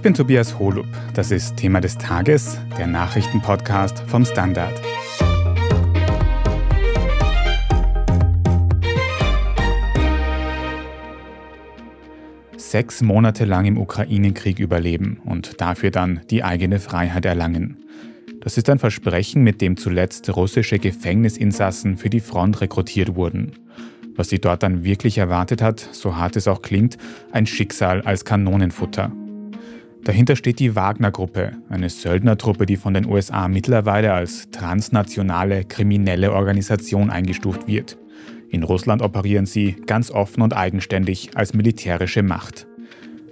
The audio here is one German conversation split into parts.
Ich bin Tobias Holub. Das ist Thema des Tages, der Nachrichtenpodcast vom Standard. Sechs Monate lang im Ukraine-Krieg überleben und dafür dann die eigene Freiheit erlangen. Das ist ein Versprechen, mit dem zuletzt russische Gefängnisinsassen für die Front rekrutiert wurden. Was sie dort dann wirklich erwartet hat, so hart es auch klingt, ein Schicksal als Kanonenfutter. Dahinter steht die Wagner-Gruppe, eine Söldnertruppe, die von den USA mittlerweile als transnationale kriminelle Organisation eingestuft wird. In Russland operieren sie ganz offen und eigenständig als militärische Macht.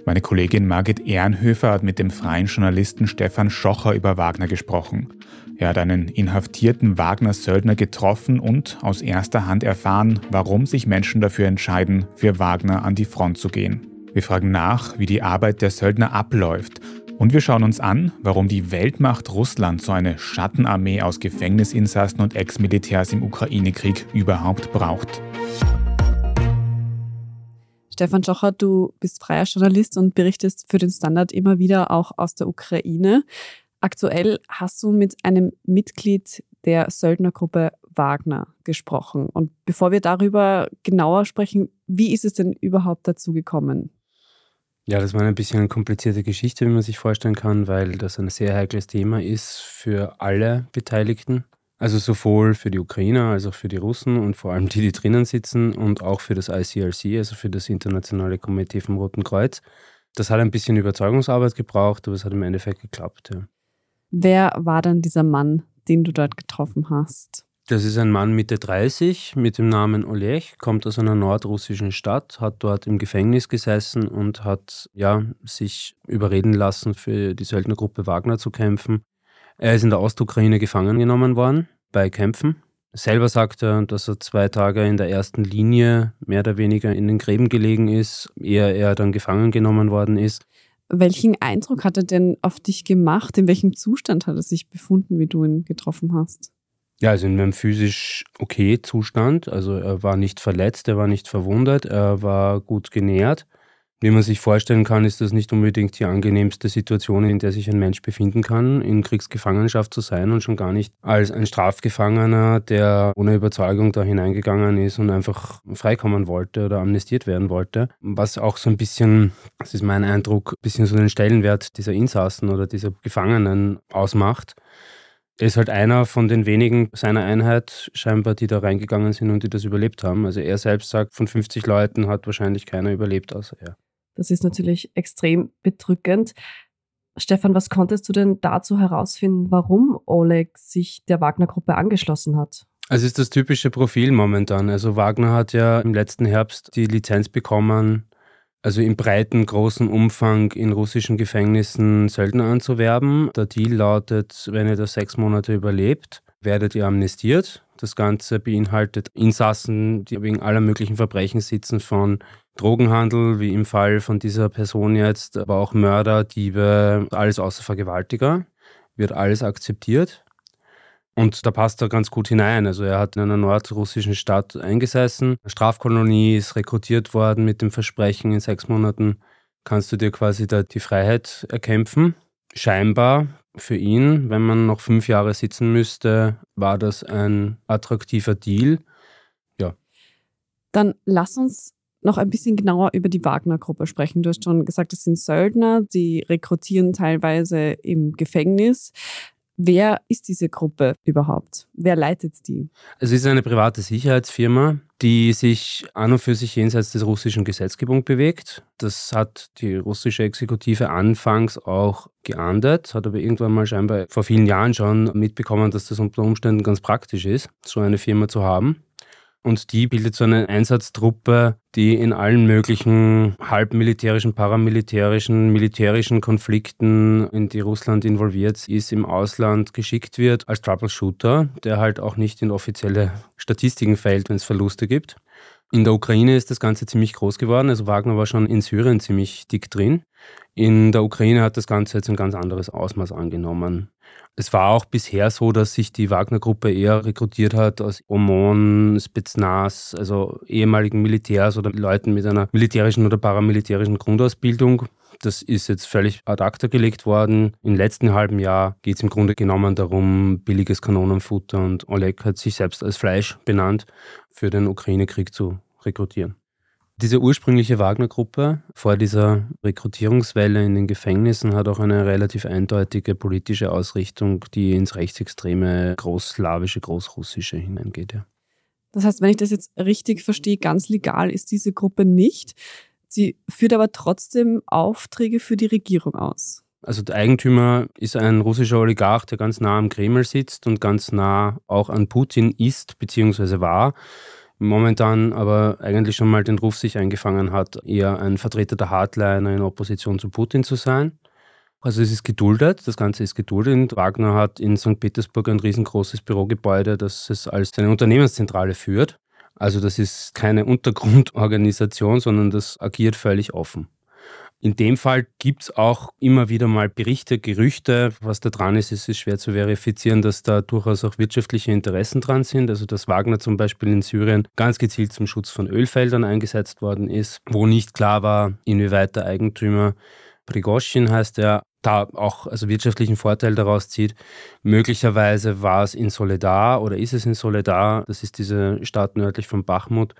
Meine Kollegin Margit Ehrenhöfer hat mit dem freien Journalisten Stefan Schocher über Wagner gesprochen. Er hat einen inhaftierten Wagner-Söldner getroffen und aus erster Hand erfahren, warum sich Menschen dafür entscheiden, für Wagner an die Front zu gehen. Wir fragen nach, wie die Arbeit der Söldner abläuft und wir schauen uns an, warum die Weltmacht Russland so eine Schattenarmee aus Gefängnisinsassen und Ex-Militärs im Ukraine-Krieg überhaupt braucht. Stefan Schocher, du bist freier Journalist und berichtest für den Standard immer wieder auch aus der Ukraine. Aktuell hast du mit einem Mitglied der Söldnergruppe Wagner gesprochen. Und bevor wir darüber genauer sprechen, wie ist es denn überhaupt dazu gekommen? Ja, das war ein bisschen eine komplizierte Geschichte, wie man sich vorstellen kann, weil das ein sehr heikles Thema ist für alle Beteiligten. Also sowohl für die Ukrainer als auch für die Russen und vor allem die, die drinnen sitzen und auch für das ICRC, also für das Internationale Komitee vom Roten Kreuz. Das hat ein bisschen Überzeugungsarbeit gebraucht, aber es hat im Endeffekt geklappt. Ja. Wer war dann dieser Mann, den du dort getroffen hast? Das ist ein Mann Mitte 30 mit dem Namen Oleg, kommt aus einer nordrussischen Stadt, hat dort im Gefängnis gesessen und hat ja, sich überreden lassen, für die Söldnergruppe Wagner zu kämpfen. Er ist in der Ostukraine gefangen genommen worden bei Kämpfen. Selber sagt er, dass er zwei Tage in der ersten Linie mehr oder weniger in den Gräben gelegen ist, ehe er dann gefangen genommen worden ist. Welchen Eindruck hat er denn auf dich gemacht? In welchem Zustand hat er sich befunden, wie du ihn getroffen hast? Ja, also in einem physisch okay Zustand. Also er war nicht verletzt, er war nicht verwundet, er war gut genährt. Wie man sich vorstellen kann, ist das nicht unbedingt die angenehmste Situation, in der sich ein Mensch befinden kann, in Kriegsgefangenschaft zu sein und schon gar nicht als ein Strafgefangener, der ohne Überzeugung da hineingegangen ist und einfach freikommen wollte oder amnestiert werden wollte. Was auch so ein bisschen, das ist mein Eindruck, ein bisschen so den Stellenwert dieser Insassen oder dieser Gefangenen ausmacht. Er ist halt einer von den wenigen seiner Einheit scheinbar, die da reingegangen sind und die das überlebt haben. Also er selbst sagt, von 50 Leuten hat wahrscheinlich keiner überlebt außer er. Das ist natürlich extrem bedrückend. Stefan, was konntest du denn dazu herausfinden, warum Oleg sich der Wagner-Gruppe angeschlossen hat? Also ist das typische Profil momentan. Also Wagner hat ja im letzten Herbst die Lizenz bekommen, also im breiten, großen Umfang in russischen Gefängnissen Söldner anzuwerben. Der Deal lautet, wenn ihr das sechs Monate überlebt, werdet ihr amnestiert. Das Ganze beinhaltet Insassen, die wegen aller möglichen Verbrechen sitzen, von Drogenhandel, wie im Fall von dieser Person jetzt, aber auch Mörder, Diebe, alles außer Vergewaltiger, wird alles akzeptiert. Und da passt er ganz gut hinein. Also er hat in einer nordrussischen Stadt eingesessen. Strafkolonie ist rekrutiert worden mit dem Versprechen, in sechs Monaten kannst du dir quasi da die Freiheit erkämpfen. Scheinbar für ihn, wenn man noch fünf Jahre sitzen müsste, war das ein attraktiver Deal. Ja. Dann lass uns noch ein bisschen genauer über die Wagner-Gruppe sprechen. Du hast schon gesagt, das sind Söldner, die rekrutieren teilweise im Gefängnis. Wer ist diese Gruppe überhaupt? Wer leitet die? Es ist eine private Sicherheitsfirma, die sich an und für sich jenseits des russischen Gesetzgebung bewegt. Das hat die russische Exekutive anfangs auch geahndet, hat aber irgendwann mal scheinbar vor vielen Jahren schon mitbekommen, dass das unter Umständen ganz praktisch ist, so eine Firma zu haben. Und die bildet so eine Einsatztruppe, die in allen möglichen halbmilitärischen, paramilitärischen, militärischen Konflikten, in die Russland involviert ist, im Ausland geschickt wird als Troubleshooter, der halt auch nicht in offizielle Statistiken fällt, wenn es Verluste gibt. In der Ukraine ist das Ganze ziemlich groß geworden. Also Wagner war schon in Syrien ziemlich dick drin. In der Ukraine hat das Ganze jetzt ein ganz anderes Ausmaß angenommen. Es war auch bisher so, dass sich die Wagner-Gruppe eher rekrutiert hat aus OMON, Spetsnaz, also ehemaligen Militärs oder Leuten mit einer militärischen oder paramilitärischen Grundausbildung. Das ist jetzt völlig ad acta gelegt worden. Im letzten halben Jahr geht es im Grunde genommen darum, billiges Kanonenfutter und Oleg hat sich selbst als Fleisch benannt, für den Ukraine-Krieg zu rekrutieren. Diese ursprüngliche Wagner-Gruppe vor dieser Rekrutierungswelle in den Gefängnissen hat auch eine relativ eindeutige politische Ausrichtung, die ins rechtsextreme, großslawische, großrussische hineingeht. Ja. Das heißt, wenn ich das jetzt richtig verstehe, ganz legal ist diese Gruppe nicht. Sie führt aber trotzdem Aufträge für die Regierung aus. Also der Eigentümer ist ein russischer Oligarch, der ganz nah am Kreml sitzt und ganz nah auch an Putin ist bzw. war momentan aber eigentlich schon mal den Ruf sich eingefangen hat, eher ein Vertreter der Hardliner in Opposition zu Putin zu sein. Also es ist geduldet, das Ganze ist geduldet. Wagner hat in St. Petersburg ein riesengroßes Bürogebäude, das es als seine Unternehmenszentrale führt. Also das ist keine Untergrundorganisation, sondern das agiert völlig offen. In dem Fall gibt es auch immer wieder mal Berichte, Gerüchte. Was da dran ist, ist es schwer zu verifizieren, dass da durchaus auch wirtschaftliche Interessen dran sind. Also dass Wagner zum Beispiel in Syrien ganz gezielt zum Schutz von Ölfeldern eingesetzt worden ist, wo nicht klar war, inwieweit der Eigentümer Prigozhin heißt er, da auch also wirtschaftlichen Vorteil daraus zieht. Möglicherweise war es in Soledar oder ist es in Soledar, das ist diese Stadt nördlich von Bachmut,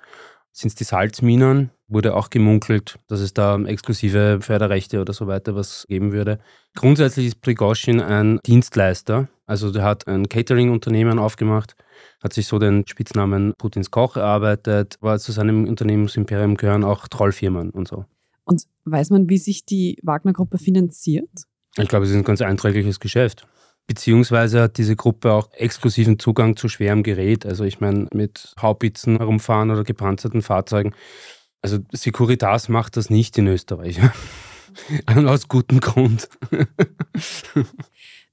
sind es die Salzminen, wurde auch gemunkelt, dass es da exklusive Förderrechte oder so weiter was geben würde. Grundsätzlich ist Prigozhin ein Dienstleister, also der hat ein Catering-Unternehmen aufgemacht, hat sich so den Spitznamen Putins Koch erarbeitet, war zu seinem Unternehmensimperium gehören auch Trollfirmen und so. Und weiß man, wie sich die Wagner-Gruppe finanziert? Ich glaube, es ist ein ganz einträgliches Geschäft. Beziehungsweise hat diese Gruppe auch exklusiven Zugang zu schwerem Gerät. Also ich meine, mit Haubitzen herumfahren oder gepanzerten Fahrzeugen. Also Securitas macht das nicht in Österreich. Aus gutem Grund.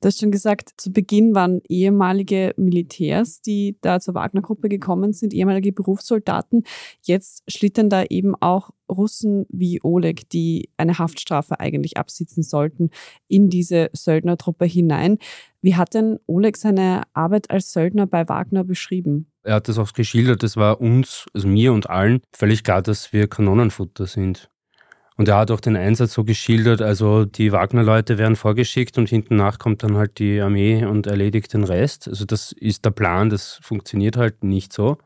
Du hast schon gesagt, zu Beginn waren ehemalige Militärs, die da zur Wagner-Gruppe gekommen sind, ehemalige Berufssoldaten. Jetzt schlittern da eben auch Russen wie Oleg, die eine Haftstrafe eigentlich absitzen sollten, in diese Söldnertruppe hinein. Wie hat denn Oleg seine Arbeit als Söldner bei Wagner beschrieben? Er hat das auch geschildert, es war uns, also mir und allen, völlig klar, dass wir Kanonenfutter sind. Und er hat auch den Einsatz so geschildert, also die Wagner-Leute werden vorgeschickt und hinten nach kommt dann halt die Armee und erledigt den Rest. Also das ist der Plan, das funktioniert halt nicht so,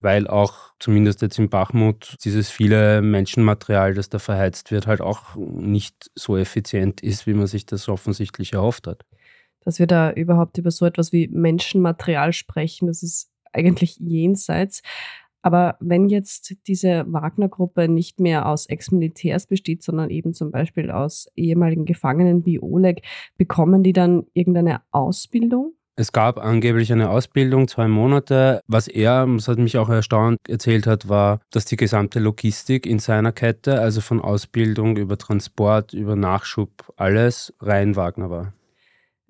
weil auch zumindest jetzt in Bachmut dieses viele Menschenmaterial, das da verheizt wird, halt auch nicht so effizient ist, wie man sich das offensichtlich erhofft hat. Dass wir da überhaupt über so etwas wie Menschenmaterial sprechen, das ist eigentlich jenseits. Aber wenn jetzt diese Wagner-Gruppe nicht mehr aus Ex-Militärs besteht, sondern eben zum Beispiel aus ehemaligen Gefangenen wie Oleg, bekommen die dann irgendeine Ausbildung? Es gab angeblich eine Ausbildung, zwei Monate. Was er, das hat mich auch erstaunt, erzählt hat, war, dass die gesamte Logistik in seiner Kette, also von Ausbildung über Transport, über Nachschub, alles rein Wagner war.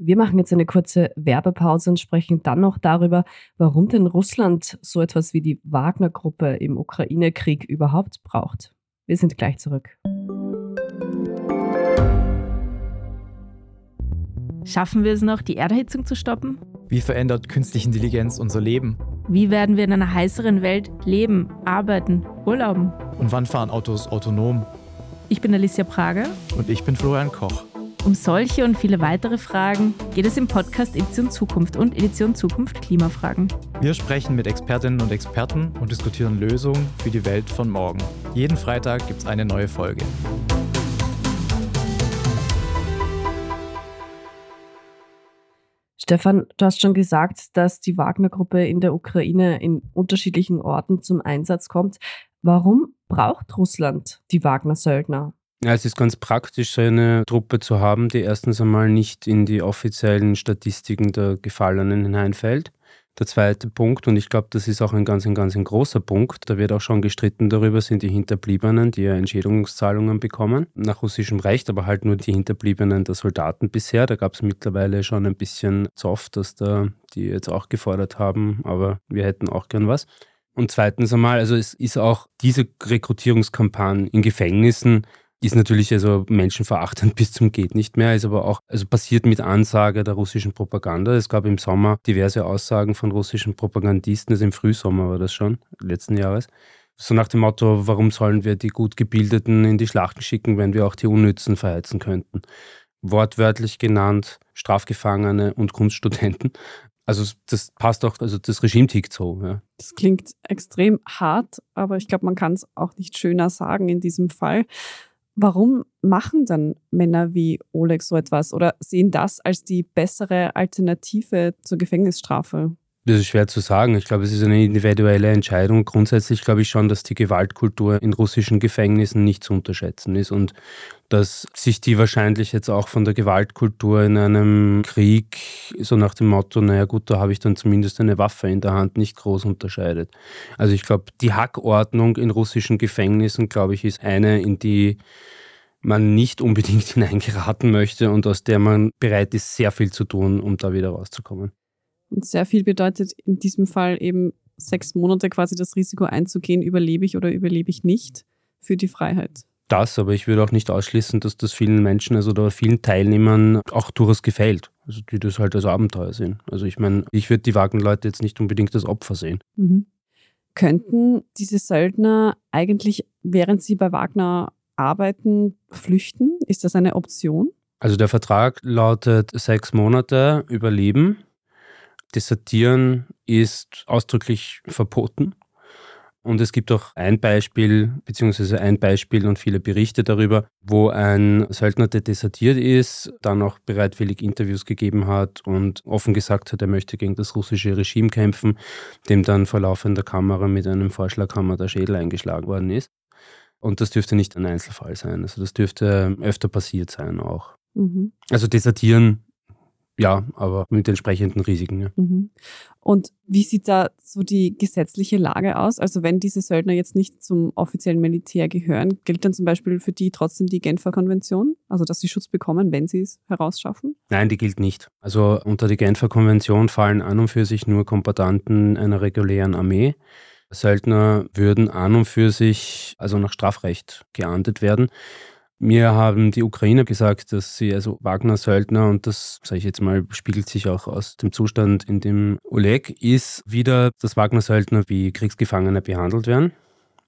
Wir machen jetzt eine kurze Werbepause und sprechen dann noch darüber, warum denn Russland so etwas wie die Wagner-Gruppe im Ukraine-Krieg überhaupt braucht. Wir sind gleich zurück. Schaffen wir es noch, die Erderhitzung zu stoppen? Wie verändert künstliche Intelligenz unser Leben? Wie werden wir in einer heißeren Welt leben, arbeiten, urlauben? Und wann fahren Autos autonom? Ich bin Alicia Prager. Und ich bin Florian Koch. Um solche und viele weitere Fragen geht es im Podcast Edition Zukunft und Edition Zukunft Klimafragen. Wir sprechen mit Expertinnen und Experten und diskutieren Lösungen für die Welt von morgen. Jeden Freitag gibt es eine neue Folge. Stefan, du hast schon gesagt, dass die Wagner-Gruppe in der Ukraine in unterschiedlichen Orten zum Einsatz kommt. Warum braucht Russland die Wagner-Söldner? Ja, es ist ganz praktisch, eine Truppe zu haben, die erstens einmal nicht in die offiziellen Statistiken der Gefallenen hineinfällt. Der zweite Punkt, und ich glaube, das ist auch ein ganz, ein ganz ein großer Punkt, da wird auch schon gestritten darüber, sind die Hinterbliebenen, die ja Entschädigungszahlungen bekommen, nach russischem Recht, aber halt nur die Hinterbliebenen der Soldaten bisher. Da gab es mittlerweile schon ein bisschen Zoff, dass da die jetzt auch gefordert haben, aber wir hätten auch gern was. Und zweitens einmal, also es ist auch diese Rekrutierungskampagne in Gefängnissen ist natürlich also menschenverachtend bis zum geht nicht mehr, ist aber auch also passiert mit Ansage der russischen Propaganda. Es gab im Sommer diverse Aussagen von russischen Propagandisten, also im Frühsommer war das schon, letzten Jahres. So nach dem Motto, warum sollen wir die gut Gebildeten in die Schlachten schicken, wenn wir auch die Unnützen verheizen könnten? Wortwörtlich genannt Strafgefangene und Kunststudenten. Also das passt auch, also das Regime tickt so. Ja. Das klingt extrem hart, aber ich glaube, man kann es auch nicht schöner sagen in diesem Fall. Warum machen dann Männer wie Oleg so etwas oder sehen das als die bessere Alternative zur Gefängnisstrafe? Das ist schwer zu sagen. Ich glaube, es ist eine individuelle Entscheidung. Grundsätzlich glaube ich schon, dass die Gewaltkultur in russischen Gefängnissen nicht zu unterschätzen ist und dass sich die wahrscheinlich jetzt auch von der Gewaltkultur in einem Krieg, so nach dem Motto, naja gut, da habe ich dann zumindest eine Waffe in der Hand, nicht groß unterscheidet. Also ich glaube, die Hackordnung in russischen Gefängnissen, glaube ich, ist eine, in die man nicht unbedingt hineingeraten möchte und aus der man bereit ist, sehr viel zu tun, um da wieder rauszukommen. Und sehr viel bedeutet in diesem Fall eben sechs Monate quasi das Risiko einzugehen, überlebe ich oder überlebe ich nicht für die Freiheit. Das, aber ich würde auch nicht ausschließen, dass das vielen Menschen, also oder vielen Teilnehmern auch durchaus gefällt. Also die das halt als Abenteuer sehen. Also ich meine, ich würde die Wagner-Leute jetzt nicht unbedingt als Opfer sehen. Mhm. Könnten diese Söldner eigentlich, während sie bei Wagner arbeiten, flüchten? Ist das eine Option? Also der Vertrag lautet sechs Monate Überleben Desertieren ist ausdrücklich verboten. Und es gibt auch ein Beispiel, beziehungsweise ein Beispiel und viele Berichte darüber, wo ein Söldner, der desertiert ist, dann auch bereitwillig Interviews gegeben hat und offen gesagt hat, er möchte gegen das russische Regime kämpfen, dem dann vor laufender Kamera mit einem Vorschlaghammer der Schädel eingeschlagen worden ist. Und das dürfte nicht ein Einzelfall sein. Also das dürfte öfter passiert sein auch. Mhm. Also desertieren ja, aber mit entsprechenden Risiken. Ja. Mhm. Und wie sieht da so die gesetzliche Lage aus? Also wenn diese Söldner jetzt nicht zum offiziellen Militär gehören, gilt dann zum Beispiel für die trotzdem die Genfer Konvention? Also dass sie Schutz bekommen, wenn sie es herausschaffen? Nein, die gilt nicht. Also unter die Genfer Konvention fallen an und für sich nur Kombatanten einer regulären Armee. Söldner würden an und für sich also nach Strafrecht geahndet werden. Mir haben die Ukrainer gesagt, dass sie also Wagner-Söldner, und das sage ich jetzt mal, spiegelt sich auch aus dem Zustand, in dem Oleg ist, wieder, dass Wagner-Söldner wie Kriegsgefangene behandelt werden.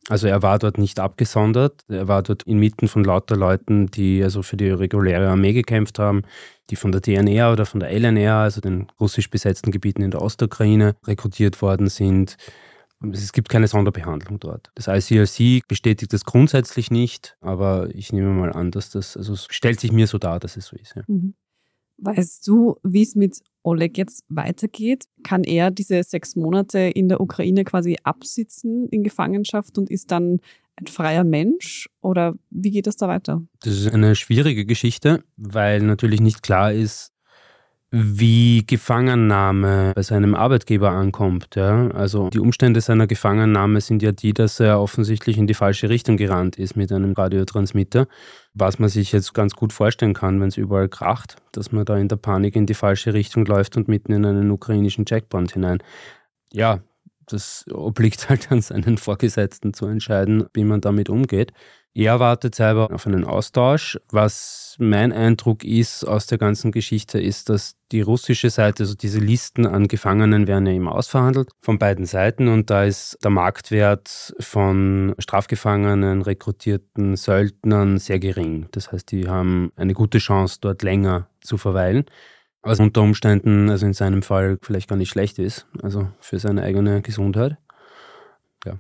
Also er war dort nicht abgesondert, er war dort inmitten von lauter Leuten, die also für die reguläre Armee gekämpft haben, die von der DNR oder von der LNR, also den russisch besetzten Gebieten in der Ostukraine, rekrutiert worden sind. Es gibt keine Sonderbehandlung dort. Das ICRC bestätigt das grundsätzlich nicht, aber ich nehme mal an, dass das, also es stellt sich mir so dar, dass es so ist. Ja. Mhm. Weißt du, wie es mit Oleg jetzt weitergeht? Kann er diese sechs Monate in der Ukraine quasi absitzen in Gefangenschaft und ist dann ein freier Mensch? Oder wie geht das da weiter? Das ist eine schwierige Geschichte, weil natürlich nicht klar ist, wie Gefangennahme bei seinem Arbeitgeber ankommt. Ja? Also die Umstände seiner Gefangennahme sind ja die, dass er offensichtlich in die falsche Richtung gerannt ist mit einem Radiotransmitter, was man sich jetzt ganz gut vorstellen kann, wenn es überall kracht, dass man da in der Panik in die falsche Richtung läuft und mitten in einen ukrainischen Checkpoint hinein. Ja, das obliegt halt an seinen Vorgesetzten zu entscheiden, wie man damit umgeht. Er wartet selber auf einen Austausch. Was mein Eindruck ist aus der ganzen Geschichte, ist, dass die russische Seite, also diese Listen an Gefangenen werden ja immer ausverhandelt von beiden Seiten und da ist der Marktwert von Strafgefangenen, rekrutierten Söldnern sehr gering. Das heißt, die haben eine gute Chance, dort länger zu verweilen. Was unter Umständen, also in seinem Fall, vielleicht gar nicht schlecht ist, also für seine eigene Gesundheit. Ja.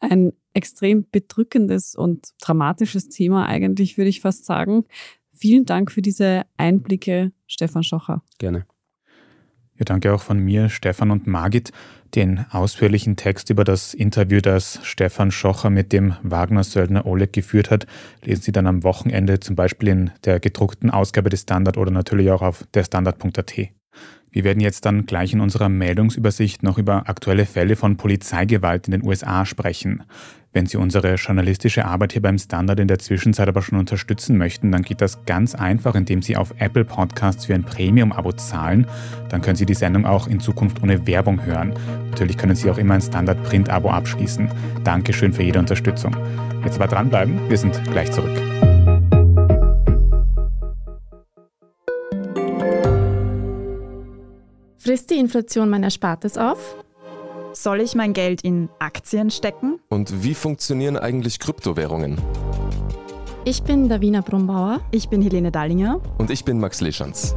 Ein extrem bedrückendes und dramatisches Thema eigentlich, würde ich fast sagen. Vielen Dank für diese Einblicke, Stefan Schocher. Gerne. Ja, danke auch von mir, Stefan und Margit. Den ausführlichen Text über das Interview, das Stefan Schocher mit dem Wagner-Söldner Oleg geführt hat, lesen Sie dann am Wochenende zum Beispiel in der gedruckten Ausgabe des Standard oder natürlich auch auf der Standard.at. Wir werden jetzt dann gleich in unserer Meldungsübersicht noch über aktuelle Fälle von Polizeigewalt in den USA sprechen. Wenn Sie unsere journalistische Arbeit hier beim Standard in der Zwischenzeit aber schon unterstützen möchten, dann geht das ganz einfach, indem Sie auf Apple Podcasts für ein Premium-Abo zahlen. Dann können Sie die Sendung auch in Zukunft ohne Werbung hören. Natürlich können Sie auch immer ein Standard-Print-Abo abschließen. Dankeschön für jede Unterstützung. Jetzt aber dranbleiben, wir sind gleich zurück. Frisst die Inflation mein Erspartes auf? Soll ich mein Geld in Aktien stecken? Und wie funktionieren eigentlich Kryptowährungen? Ich bin Davina Brumbauer. Ich bin Helene Dallinger. Und ich bin Max Leschanz.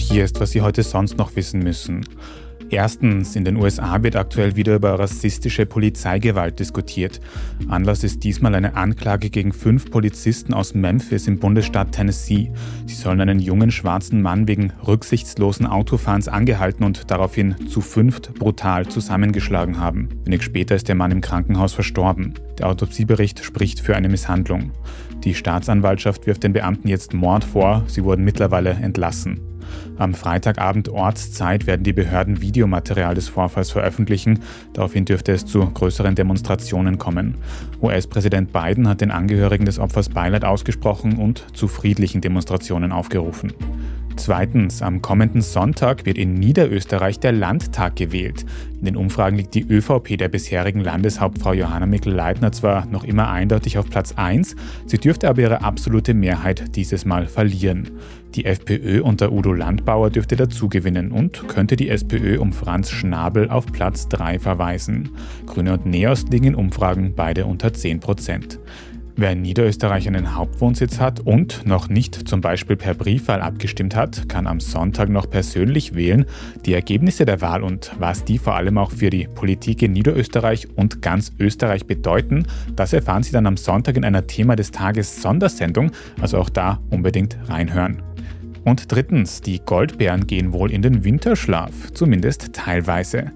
Und hier ist, was Sie heute sonst noch wissen müssen. Erstens, in den USA wird aktuell wieder über rassistische Polizeigewalt diskutiert. Anlass ist diesmal eine Anklage gegen fünf Polizisten aus Memphis im Bundesstaat Tennessee. Sie sollen einen jungen schwarzen Mann wegen rücksichtslosen Autofahrens angehalten und daraufhin zu fünft brutal zusammengeschlagen haben. Wenig später ist der Mann im Krankenhaus verstorben. Der Autopsiebericht spricht für eine Misshandlung. Die Staatsanwaltschaft wirft den Beamten jetzt Mord vor, sie wurden mittlerweile entlassen. Am Freitagabend Ortszeit werden die Behörden Videomaterial des Vorfalls veröffentlichen. Daraufhin dürfte es zu größeren Demonstrationen kommen. US-Präsident Biden hat den Angehörigen des Opfers Beileid ausgesprochen und zu friedlichen Demonstrationen aufgerufen. Zweitens, am kommenden Sonntag wird in Niederösterreich der Landtag gewählt. In den Umfragen liegt die ÖVP der bisherigen Landeshauptfrau Johanna Mikl-Leitner zwar noch immer eindeutig auf Platz 1, sie dürfte aber ihre absolute Mehrheit dieses Mal verlieren. Die FPÖ unter Udo Landbauer dürfte dazugewinnen und könnte die SPÖ um Franz Schnabel auf Platz 3 verweisen. Grüne und Neos liegen in Umfragen beide unter 10 Prozent. Wer in Niederösterreich einen Hauptwohnsitz hat und noch nicht zum Beispiel per Briefwahl abgestimmt hat, kann am Sonntag noch persönlich wählen. Die Ergebnisse der Wahl und was die vor allem auch für die Politik in Niederösterreich und ganz Österreich bedeuten, das erfahren Sie dann am Sonntag in einer Thema des Tages Sondersendung, also auch da unbedingt reinhören. Und drittens, die Goldbären gehen wohl in den Winterschlaf, zumindest teilweise.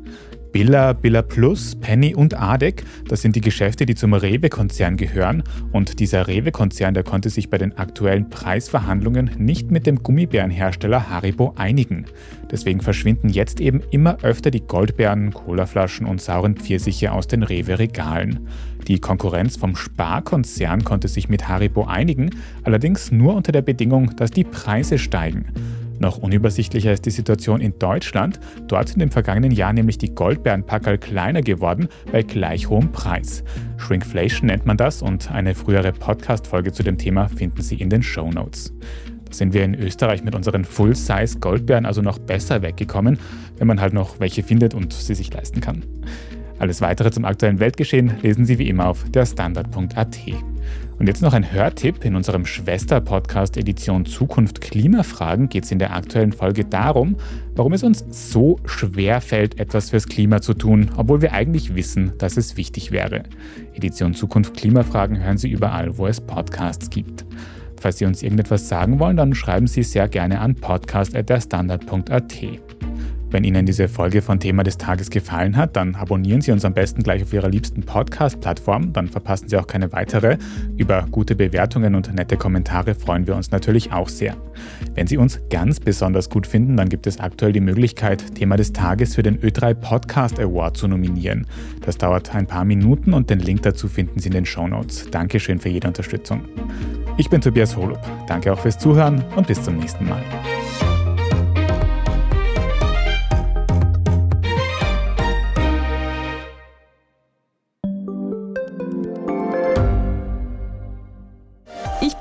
Billa, Billa Plus, Penny und Adek, das sind die Geschäfte, die zum Rewe-Konzern gehören. Und dieser Rewe-Konzern, der konnte sich bei den aktuellen Preisverhandlungen nicht mit dem Gummibärenhersteller Haribo einigen. Deswegen verschwinden jetzt eben immer öfter die Goldbeeren, Colaflaschen und sauren Pfirsiche aus den Rewe-Regalen. Die Konkurrenz vom Sparkonzern konnte sich mit Haribo einigen, allerdings nur unter der Bedingung, dass die Preise steigen. Noch unübersichtlicher ist die Situation in Deutschland. Dort sind im vergangenen Jahr nämlich die Goldbeerenpackerl kleiner geworden bei gleich hohem Preis. Shrinkflation nennt man das und eine frühere Podcast-Folge zu dem Thema finden Sie in den Show Notes. Sind wir in Österreich mit unseren Full-Size Goldbeeren also noch besser weggekommen, wenn man halt noch welche findet und sie sich leisten kann. Alles weitere zum aktuellen Weltgeschehen lesen Sie wie immer auf derstandard.at. Und jetzt noch ein Hörtipp. In unserem Schwester-Podcast Edition Zukunft Klimafragen geht es in der aktuellen Folge darum, warum es uns so schwer fällt, etwas fürs Klima zu tun, obwohl wir eigentlich wissen, dass es wichtig wäre. Edition Zukunft Klimafragen hören Sie überall, wo es Podcasts gibt. Falls Sie uns irgendetwas sagen wollen, dann schreiben Sie sehr gerne an podcast.derstandard.at. Wenn Ihnen diese Folge von Thema des Tages gefallen hat, dann abonnieren Sie uns am besten gleich auf Ihrer liebsten Podcast-Plattform, dann verpassen Sie auch keine weitere. Über gute Bewertungen und nette Kommentare freuen wir uns natürlich auch sehr. Wenn Sie uns ganz besonders gut finden, dann gibt es aktuell die Möglichkeit, Thema des Tages für den Ö3 Podcast Award zu nominieren. Das dauert ein paar Minuten und den Link dazu finden Sie in den Show Notes. Dankeschön für jede Unterstützung. Ich bin Tobias Holub. Danke auch fürs Zuhören und bis zum nächsten Mal.